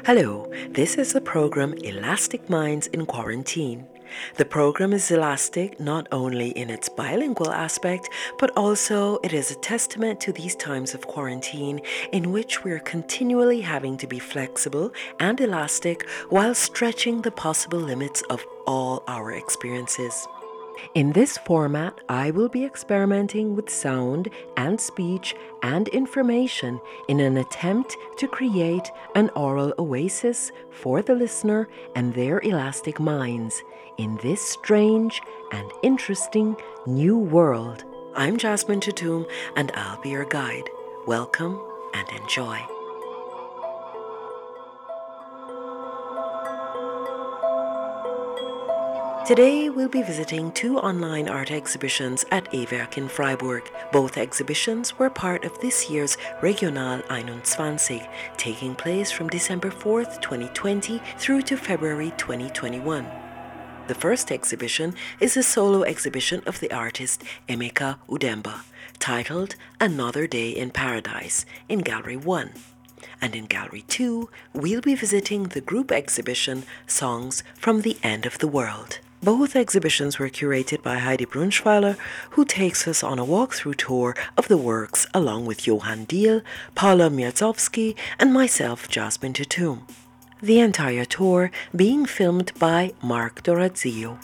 Hello, this is the program Elastic Minds in Quarantine. The program is elastic not only in its bilingual aspect, but also it is a testament to these times of quarantine in which we are continually having to be flexible and elastic while stretching the possible limits of all our experiences. In this format, I will be experimenting with sound and speech and information in an attempt to create an oral oasis for the listener and their elastic minds in this strange and interesting new world. I'm Jasmine Tatum, and I'll be your guide. Welcome and enjoy. Today, we'll be visiting two online art exhibitions at EWERK in Freiburg. Both exhibitions were part of this year's Regional 21, taking place from December 4th, 2020 through to February 2021. The first exhibition is a solo exhibition of the artist Emeka Udemba, titled Another Day in Paradise, in Gallery 1. And in Gallery 2, we'll be visiting the group exhibition Songs from the End of the World. Both exhibitions were curated by Heidi Brunschweiler, who takes us on a walkthrough tour of the works along with Johann Diel, Paula Mierzowski, and myself, Jasmine Tatum. The entire tour being filmed by Mark Dorazio.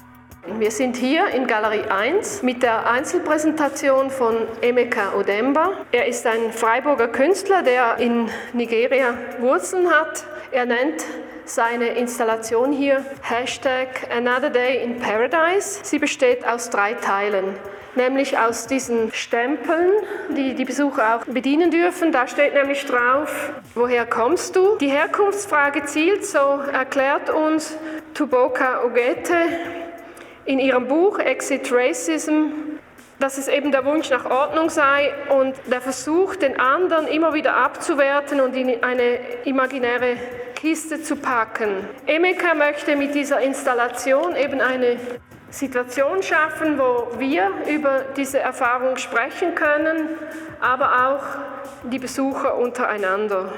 Wir sind hier in Galerie 1 mit der Einzelpräsentation von Emeka Odemba. Er ist ein Freiburger Künstler, der in Nigeria Wurzeln hat. Er nennt seine Installation hier Hashtag Another Day in Paradise. Sie besteht aus drei Teilen nämlich aus diesen Stempeln, die die Besucher auch bedienen dürfen. Da steht nämlich drauf, woher kommst du? Die Herkunftsfrage zielt, so erklärt uns Tuboka Ogete in ihrem Buch Exit Racism, dass es eben der Wunsch nach Ordnung sei und der Versuch, den anderen immer wieder abzuwerten und in eine imaginäre Kiste zu packen. Emeka möchte mit dieser Installation eben eine Situation schaffen, wo wir über diese Erfahrung sprechen können, aber auch die Besucher untereinander.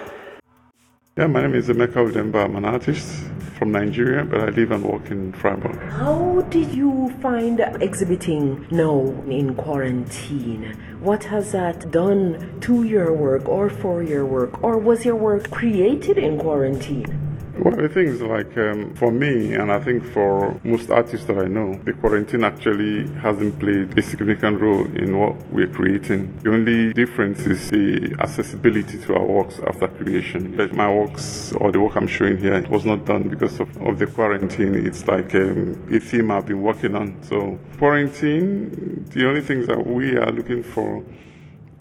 Yeah, my name is Emeka Udemba. I'm an artist from Nigeria, but I live and work in Freiburg. How did you find exhibiting now in quarantine? What has that done to your work or for your work? Or was your work created in quarantine? Well, the thing is, like, um, for me, and I think for most artists that I know, the quarantine actually hasn't played a significant role in what we're creating. The only difference is the accessibility to our works after creation. But my works, or the work I'm showing here, was not done because of, of the quarantine. It's like um, a theme I've been working on. So, quarantine, the only things that we are looking for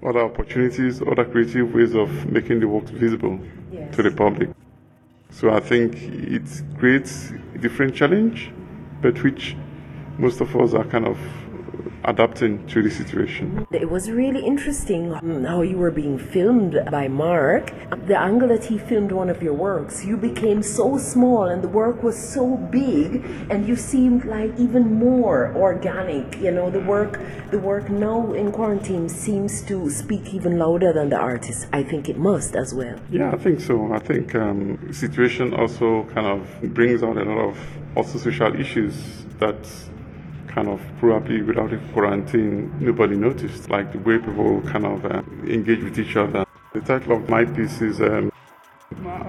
other opportunities, other creative ways of making the works visible yes. to the public. So I think it creates a different challenge, but which most of us are kind of adapting to the situation. It was really interesting how you were being filmed by Mark. The angle that he filmed one of your works, you became so small and the work was so big and you seemed like even more organic. You know, the work the work now in quarantine seems to speak even louder than the artist. I think it must as well. Yeah, I think so. I think um, situation also kind of brings out a lot of also social issues that kind of probably without a quarantine, nobody noticed, like the way people kind of uh, engage with each other. The title of my piece is um,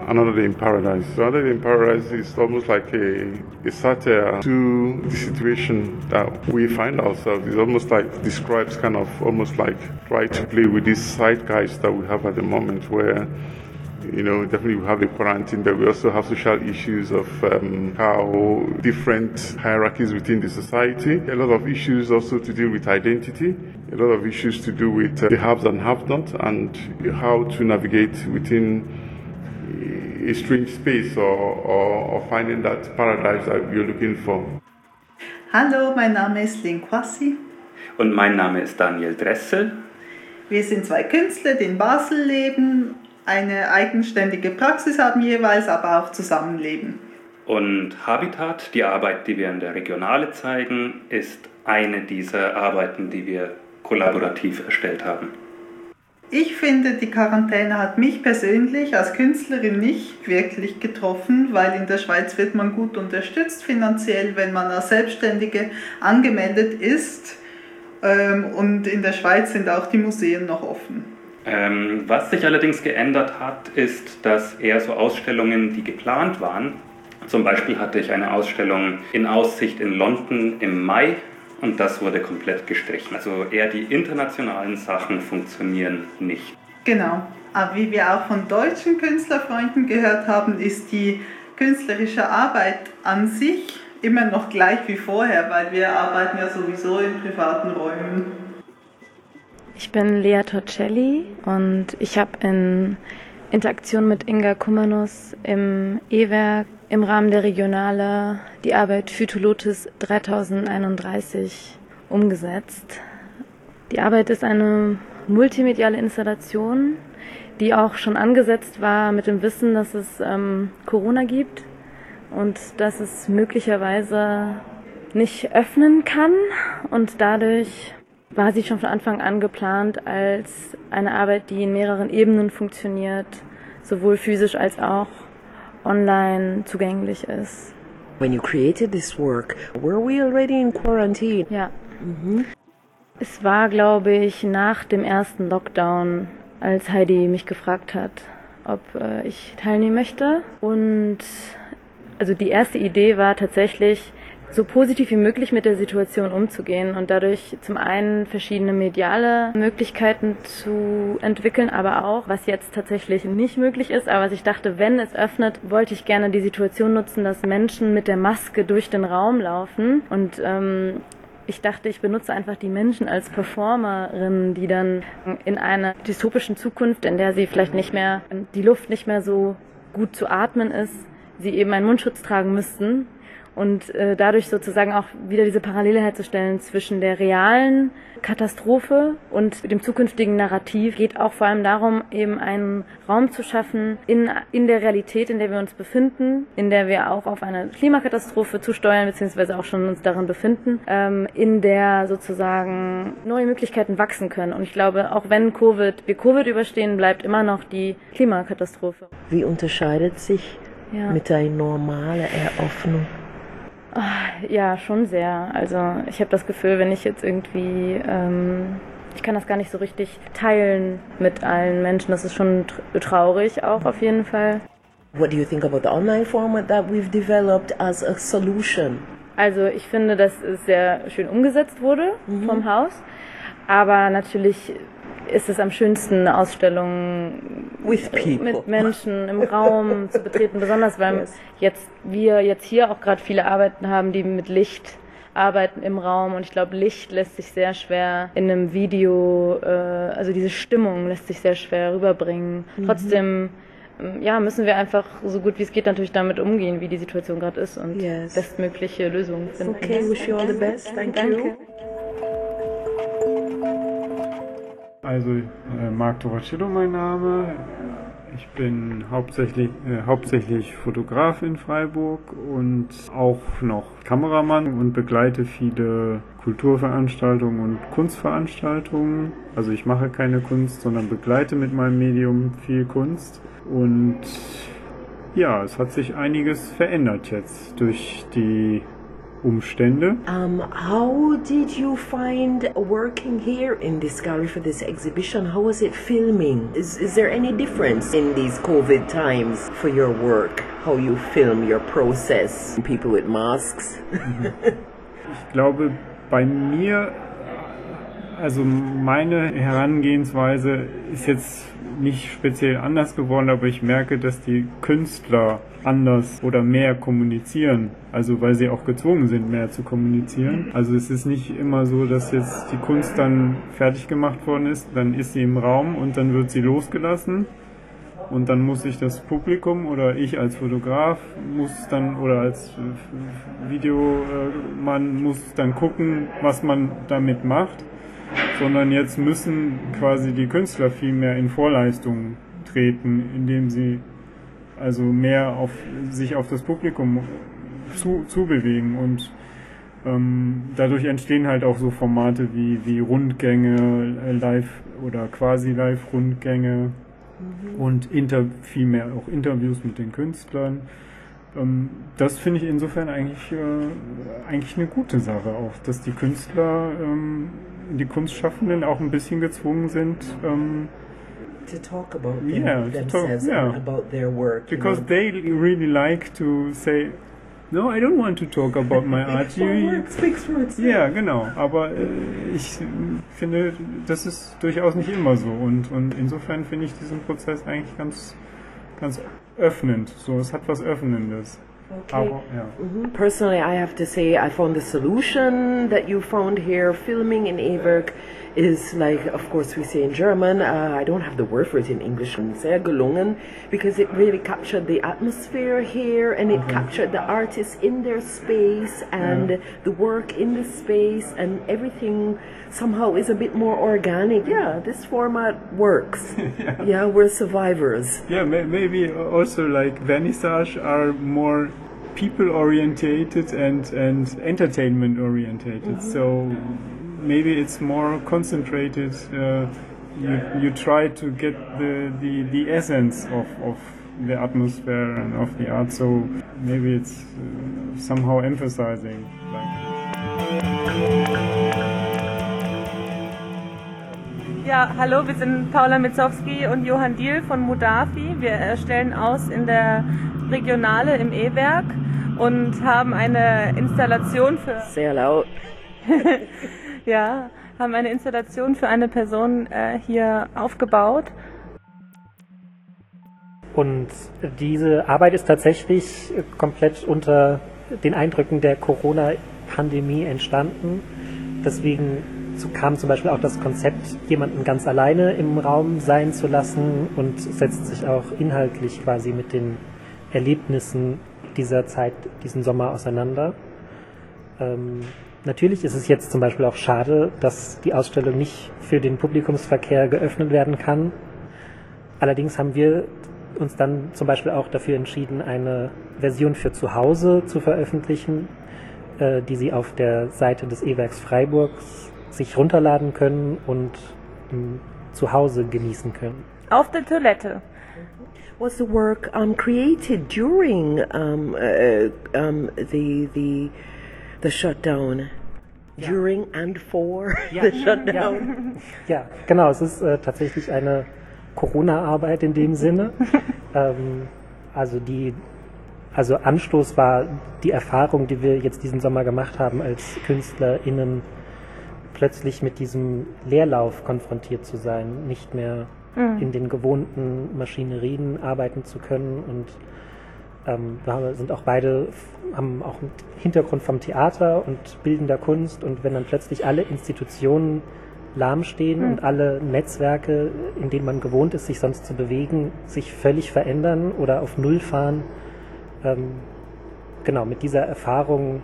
Another Day in Paradise. So Another Day in Paradise is almost like a, a satire to the situation that we find ourselves. It almost like describes kind of almost like try to play with this zeitgeist that we have at the moment where you know, definitely we have a quarantine, but we also have social issues of um, how different hierarchies within the society, a lot of issues also to deal with identity, a lot of issues to do with uh, the haves and have-not, and how to navigate within a strange space or, or, or finding that paradise that you're looking for. Hallo, mein Name ist Lin Kwasi. Und mein Name ist Daniel Dressel. Wir sind zwei Künstler, die in Basel leben eine eigenständige Praxis haben jeweils, aber auch zusammenleben. Und Habitat, die Arbeit, die wir in der Regionale zeigen, ist eine dieser Arbeiten, die wir kollaborativ erstellt haben. Ich finde, die Quarantäne hat mich persönlich als Künstlerin nicht wirklich getroffen, weil in der Schweiz wird man gut unterstützt finanziell, wenn man als Selbstständige angemeldet ist. Ähm, und in der Schweiz sind auch die Museen noch offen. Ähm, was sich allerdings geändert hat, ist, dass eher so Ausstellungen, die geplant waren, zum Beispiel hatte ich eine Ausstellung in Aussicht in London im Mai und das wurde komplett gestrichen. Also eher die internationalen Sachen funktionieren nicht. Genau. Aber wie wir auch von deutschen Künstlerfreunden gehört haben, ist die künstlerische Arbeit an sich immer noch gleich wie vorher, weil wir arbeiten ja sowieso in privaten Räumen. Ich bin Lea Torcelli und ich habe in Interaktion mit Inga Kumanus im E-Werk im Rahmen der Regionale die Arbeit Phytolotis 3031 umgesetzt. Die Arbeit ist eine multimediale Installation, die auch schon angesetzt war mit dem Wissen, dass es ähm, Corona gibt und dass es möglicherweise nicht öffnen kann und dadurch war sie schon von Anfang an geplant als eine Arbeit, die in mehreren Ebenen funktioniert, sowohl physisch als auch online zugänglich ist. When you created this work, were we already in quarantine? Ja. Mhm. Es war, glaube ich, nach dem ersten Lockdown, als Heidi mich gefragt hat, ob äh, ich teilnehmen möchte. Und also die erste Idee war tatsächlich, so positiv wie möglich mit der Situation umzugehen und dadurch zum einen verschiedene mediale Möglichkeiten zu entwickeln, aber auch, was jetzt tatsächlich nicht möglich ist, aber was ich dachte, wenn es öffnet, wollte ich gerne die Situation nutzen, dass Menschen mit der Maske durch den Raum laufen und ähm, ich dachte, ich benutze einfach die Menschen als Performerinnen, die dann in einer dystopischen Zukunft, in der sie vielleicht nicht mehr, die Luft nicht mehr so gut zu atmen ist, sie eben einen Mundschutz tragen müssten und äh, dadurch sozusagen auch wieder diese Parallele herzustellen zwischen der realen Katastrophe und dem zukünftigen Narrativ geht auch vor allem darum, eben einen Raum zu schaffen in, in der Realität, in der wir uns befinden, in der wir auch auf eine Klimakatastrophe zusteuern, beziehungsweise auch schon uns darin befinden, ähm, in der sozusagen neue Möglichkeiten wachsen können. Und ich glaube, auch wenn Covid, wir Covid überstehen, bleibt immer noch die Klimakatastrophe. Wie unterscheidet sich ja. mit der normalen Eröffnung ja, schon sehr. Also ich habe das Gefühl, wenn ich jetzt irgendwie, ähm, ich kann das gar nicht so richtig teilen mit allen Menschen. Das ist schon traurig auch auf jeden Fall. What do you think about the online format that we've developed as a solution? Also ich finde, dass es sehr schön umgesetzt wurde mhm. vom Haus. Aber natürlich ist es am schönsten, eine Ausstellung mit Menschen im Raum zu betreten, besonders weil yes. jetzt wir jetzt hier auch gerade viele Arbeiten haben, die mit Licht arbeiten im Raum und ich glaube, Licht lässt sich sehr schwer in einem Video, äh, also diese Stimmung lässt sich sehr schwer rüberbringen. Mhm. Trotzdem ähm, ja, müssen wir einfach so gut wie es geht natürlich damit umgehen, wie die Situation gerade ist und yes. bestmögliche Lösungen finden. Okay, wish you all the best. Thank Danke. you. Also äh, Marc Toracillo mein Name. Ich bin hauptsächlich, äh, hauptsächlich Fotograf in Freiburg und auch noch Kameramann und begleite viele Kulturveranstaltungen und Kunstveranstaltungen. Also ich mache keine Kunst, sondern begleite mit meinem Medium viel Kunst. Und ja, es hat sich einiges verändert jetzt durch die Umstände. Um, how did you find working here in this gallery for this exhibition? How was it filming? Is, is there any difference in these COVID times for your work? How you film your process? People with masks? ich glaube, bei mir, also meine Herangehensweise ist jetzt nicht speziell anders geworden, aber ich merke, dass die Künstler anders oder mehr kommunizieren. Also weil sie auch gezwungen sind, mehr zu kommunizieren. Also es ist nicht immer so, dass jetzt die Kunst dann fertig gemacht worden ist, dann ist sie im Raum und dann wird sie losgelassen. Und dann muss sich das Publikum oder ich als Fotograf muss dann oder als Videomann muss dann gucken, was man damit macht sondern jetzt müssen quasi die Künstler viel mehr in Vorleistungen treten, indem sie also mehr auf sich auf das Publikum zu, zubewegen und Ähm, dadurch entstehen halt auch so Formate wie, wie Rundgänge, äh, Live- oder quasi Live-Rundgänge mhm. und inter, viel mehr auch Interviews mit den Künstlern. Ähm, das finde ich insofern eigentlich, äh, eigentlich eine gute Sache auch, dass die Künstler, ähm, die Kunstschaffenden auch ein bisschen gezwungen sind, ähm, to talk about them, yeah, themselves talk, yeah. about their work. Because you know? they really like to say, No, I don't want to talk about my art. You, speaks for itself. Ja, genau. Aber äh, ich finde, das ist durchaus nicht immer so. Und, und insofern finde ich diesen Prozess eigentlich ganz, ganz öffnend. So, es hat was Öffnendes. Okay. Aber, ja. Mm -hmm. Personally, I have to say, I found the solution that you found here, filming in Everk, is like, of course, we say in German. Uh, I don't have the word for it in English. Sehr gelungen, because it really captured the atmosphere here, and it mm-hmm. captured the artists in their space and yeah. the work in the space, and everything somehow is a bit more organic. Yeah, this format works. yeah. yeah. we're survivors. Yeah, maybe also like vernissage are more people orientated and and entertainment orientated. Mm-hmm. So maybe it's more concentrated. Uh, you, you try to get the, the, the essence of, of the atmosphere and of the art, so maybe it's uh, somehow emphasizing. Ja, hallo, wir sind Paula Mitzowski und Johann Diel von Mudafi. Wir stellen aus in der Regionale im E-Werk und haben eine Installation für. Sehr laut. ja, haben eine Installation für eine Person äh, hier aufgebaut. Und diese Arbeit ist tatsächlich komplett unter den Eindrücken der Corona-Pandemie entstanden. Deswegen kam zum Beispiel auch das Konzept, jemanden ganz alleine im Raum sein zu lassen und setzt sich auch inhaltlich quasi mit den Erlebnissen dieser Zeit, diesen Sommer auseinander. Ähm, Natürlich ist es jetzt zum Beispiel auch schade, dass die Ausstellung nicht für den Publikumsverkehr geöffnet werden kann. Allerdings haben wir uns dann zum Beispiel auch dafür entschieden, eine Version für zu Hause zu veröffentlichen, äh, die Sie auf der Seite des E-Werks Freiburgs sich runterladen können und zu Hause genießen können. Auf der Toilette. Was the work um, created during um, uh, um, the the the shutdown ja. during and for ja. the shutdown. Ja, ja genau. Es ist äh, tatsächlich eine Corona-Arbeit in dem Sinne. ähm, also die, also Anstoß war die Erfahrung, die wir jetzt diesen Sommer gemacht haben, als KünstlerInnen plötzlich mit diesem Leerlauf konfrontiert zu sein, nicht mehr mhm. in den gewohnten Maschinerien arbeiten zu können und ähm, wir sind auch beide, haben auch einen Hintergrund vom Theater und bildender Kunst und wenn dann plötzlich alle Institutionen lahmstehen mhm. und alle Netzwerke, in denen man gewohnt ist, sich sonst zu bewegen, sich völlig verändern oder auf Null fahren, ähm, genau, mit dieser Erfahrung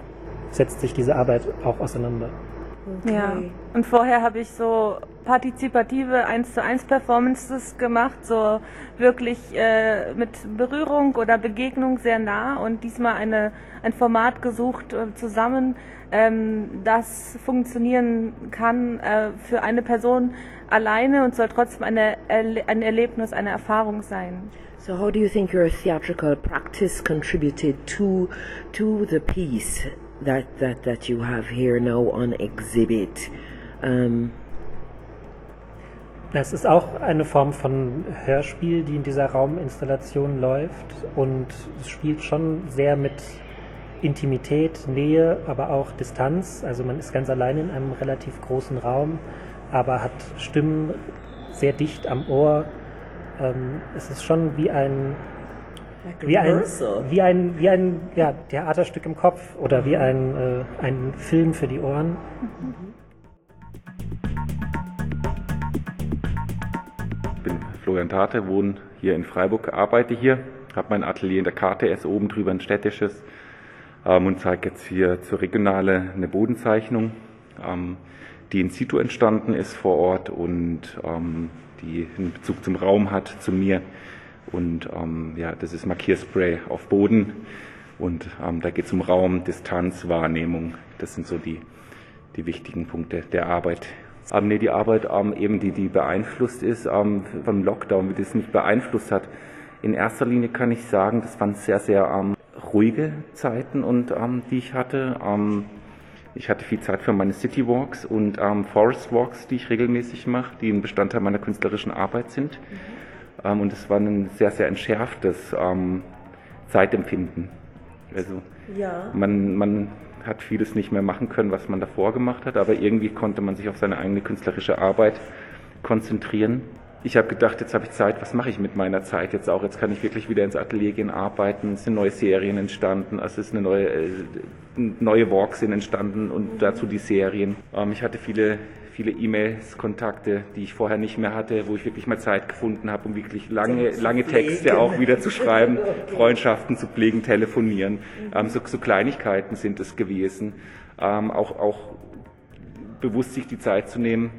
setzt sich diese Arbeit auch auseinander. Okay. Ja, und vorher habe ich so partizipative 1 zu 1 Performances gemacht, so wirklich äh, mit Berührung oder Begegnung sehr nah und diesmal eine, ein Format gesucht äh, zusammen, ähm, das funktionieren kann äh, für eine Person alleine und soll trotzdem eine, ein Erlebnis, eine Erfahrung sein. So how do you think your theatrical practice contributed to to the piece that that that you have here now on exhibit? Um, es ist auch eine Form von Hörspiel, die in dieser Rauminstallation läuft und es spielt schon sehr mit Intimität, Nähe, aber auch Distanz. Also man ist ganz allein in einem relativ großen Raum, aber hat Stimmen sehr dicht am Ohr. Ähm, es ist schon wie ein wie ein, wie ein, wie ein ja, Theaterstück im Kopf oder wie ein, äh, ein Film für die Ohren. Florian Tate, wohne hier in Freiburg, arbeite hier, habe mein Atelier in der KTS oben drüber, ein städtisches, ähm, und zeige jetzt hier zur Regionale eine Bodenzeichnung, ähm, die in situ entstanden ist vor Ort und ähm, die einen Bezug zum Raum hat, zu mir. Und ähm, ja, das ist Markierspray auf Boden. Und ähm, da geht es um Raum, Distanz, Wahrnehmung. Das sind so die, die wichtigen Punkte der Arbeit. Ähm, nee, die Arbeit ähm, eben, die, die beeinflusst ist ähm, vom Lockdown, wie das mich beeinflusst hat. In erster Linie kann ich sagen, das waren sehr, sehr ähm, ruhige Zeiten und ähm, die ich hatte. Ähm, ich hatte viel Zeit für meine City Walks und ähm, Forest Walks, die ich regelmäßig mache, die ein Bestandteil meiner künstlerischen Arbeit sind. Mhm. Ähm, und es war ein sehr, sehr entschärftes ähm, Zeitempfinden. Also ja. man, man hat vieles nicht mehr machen können, was man davor gemacht hat, aber irgendwie konnte man sich auf seine eigene künstlerische Arbeit konzentrieren ich habe gedacht, jetzt habe ich Zeit, was mache ich mit meiner Zeit jetzt auch? Jetzt kann ich wirklich wieder ins Atelier gehen, arbeiten. Es sind neue Serien entstanden, also es ist eine neue, äh, neue Walks sind entstanden und dazu die Serien. Ähm, ich hatte viele viele E-Mails, Kontakte, die ich vorher nicht mehr hatte, wo ich wirklich mal Zeit gefunden habe, um wirklich lange, lange Texte auch wieder zu schreiben, Freundschaften zu pflegen, telefonieren. Ähm, so, so, Kleinigkeiten sind es gewesen. Ähm, auch, auch bewusst sich die Zeit zu nehmen,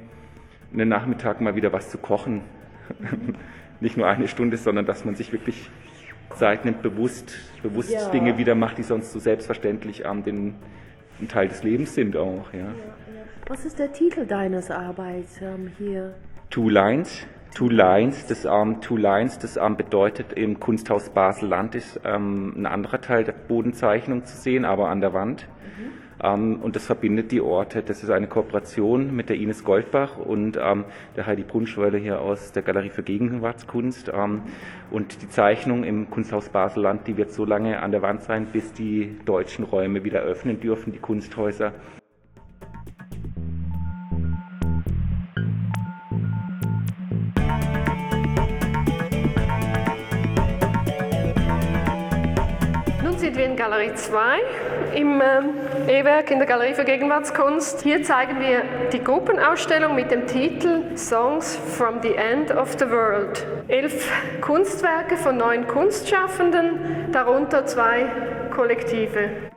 einen Nachmittag mal wieder was zu kochen. Nicht nur eine Stunde, sondern dass man sich wirklich Zeit nimmt, bewusst, bewusst ja. Dinge wieder macht, die sonst so selbstverständlich ähm, den, ein Teil des Lebens sind auch. Ja. Was ist der Titel deines Arbeits ähm, hier? Two Lines. Two Lines, das ähm, Two Lines, das ähm, bedeutet im Kunsthaus Basel-Land ist ähm, ein anderer Teil der Bodenzeichnung zu sehen, aber an der Wand. Mhm. Ähm, und das verbindet die Orte. Das ist eine Kooperation mit der Ines Goldbach und ähm, der Heidi Brunschweiler hier aus der Galerie für Gegenwartskunst. Ähm, und die Zeichnung im Kunsthaus Baselland, die wird so lange an der Wand sein, bis die deutschen Räume wieder öffnen dürfen, die Kunsthäuser. Galerie 2 im ähm, E-Werk in der Galerie für Gegenwartskunst. Hier zeigen wir die Gruppenausstellung mit dem Titel Songs from the End of the World. Elf Kunstwerke von neun Kunstschaffenden, darunter zwei Kollektive.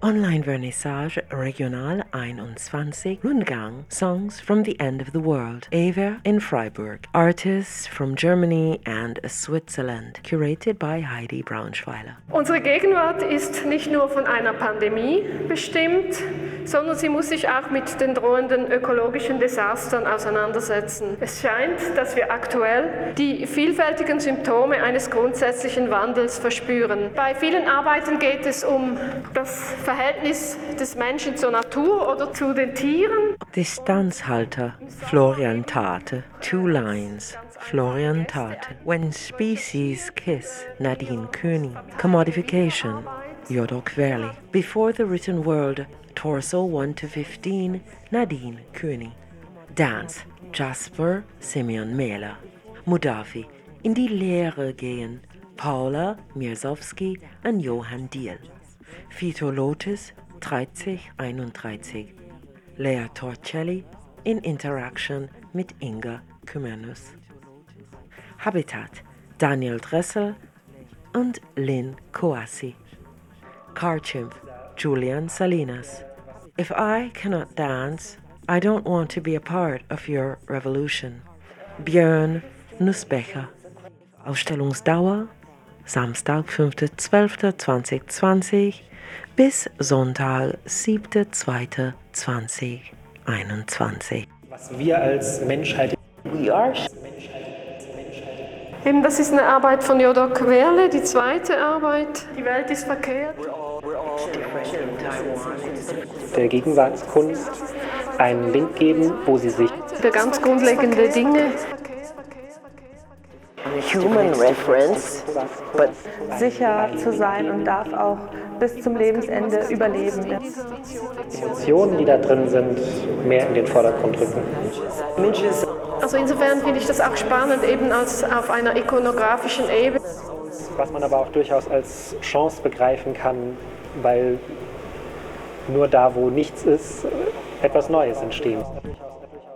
Online-Vernissage Regional 21 Rundgang. Songs from the End of the World. Ava in Freiburg. Artists from Germany and Switzerland. Curated by Heidi Braunschweiler. Unsere Gegenwart ist nicht nur von einer Pandemie bestimmt, sondern sie muss sich auch mit den drohenden ökologischen Desastern auseinandersetzen. Es scheint, dass wir aktuell die vielfältigen Symptome eines grundsätzlichen Wandels verspüren. Bei vielen Arbeiten geht es um das Verhältnis des Menschen zur Natur oder zu den Tieren. Distanzhalter Florian Tate. Two lines. Florian Tate. When species kiss Nadine König. Commodification Jodok Verli. Before the written world Torso 1 to 15 Nadine König. Dance Jasper Simeon Mehler. Mudafi. In die Lehre gehen Paula Mirsowski and Johann Diel. Phytolotus 3031. Lea Torcelli in Interaction mit Inga Kümmernus. Habitat Daniel Dressel und Lynn Coassi. Carchimp Julian Salinas. If I cannot dance, I don't want to be a part of your revolution. Björn Nussbecher. Ausstellungsdauer Samstag, 5.12.2020 bis Sonntag, 7.2.2021. Was wir als Menschheit. We are. Eben, das ist eine Arbeit von Jodok Werle, die zweite Arbeit. Die Welt ist verkehrt. Der Gegenwartskunst einen Link geben, wo sie sich. Der ganz grundlegende Dinge human reference, but sicher zu sein und darf auch bis zum Lebensende überleben. Emotionen, die da drin sind, mehr in den Vordergrund rücken. Also insofern finde ich das auch spannend, eben als auf einer ikonografischen Ebene. Was man aber auch durchaus als Chance begreifen kann, weil nur da, wo nichts ist, etwas Neues entstehen.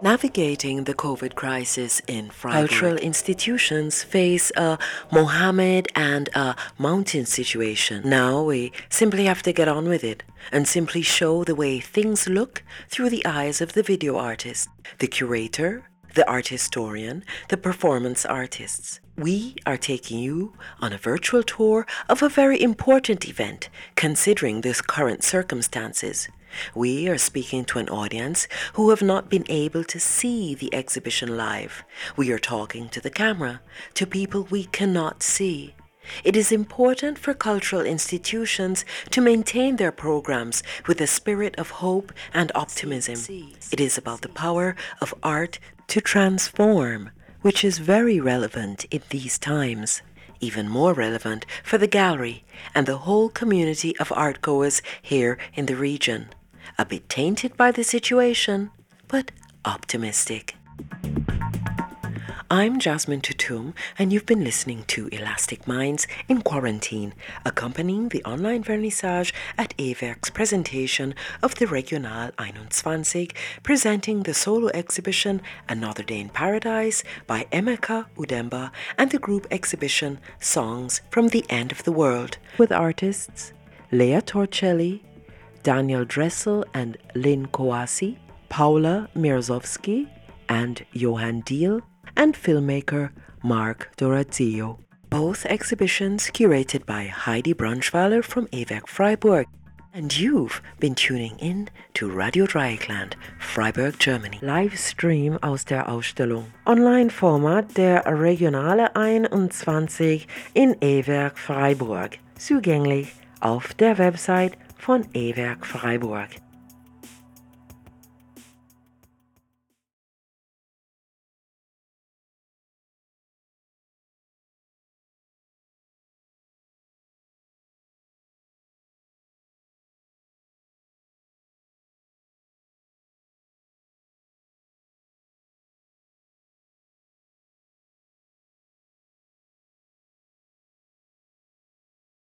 Navigating the COVID crisis in Freiburg. Cultural institutions face a Mohammed and a mountain situation. Now we simply have to get on with it and simply show the way things look through the eyes of the video artist, the curator, the art historian, the performance artists. we are taking you on a virtual tour of a very important event considering this current circumstances. We are speaking to an audience who have not been able to see the exhibition live. We are talking to the camera, to people we cannot see. It is important for cultural institutions to maintain their programs with a spirit of hope and optimism. It is about the power of art to transform, which is very relevant in these times. Even more relevant for the gallery and the whole community of artgoers here in the region. A bit tainted by the situation, but optimistic. I'm Jasmine Tutum, and you've been listening to Elastic Minds in Quarantine, accompanying the online vernissage at EWERK's presentation of the Regional 21, presenting the solo exhibition Another Day in Paradise by Emeka Udemba and the group exhibition Songs from the End of the World, with artists Lea Torcelli, Daniel Dressel and Lynn Kowasi, Paula Mirzowski, and Johan Diel and filmmaker Mark Dorazio. Both exhibitions curated by Heidi Brunschweiler from EWERK Freiburg. And you've been tuning in to Radio Dreieckland, Freiburg, Germany. Livestream aus der Ausstellung. Online-Format der Regionale 21 in EWERK Freiburg. Zugänglich auf der Website von EWERK Freiburg.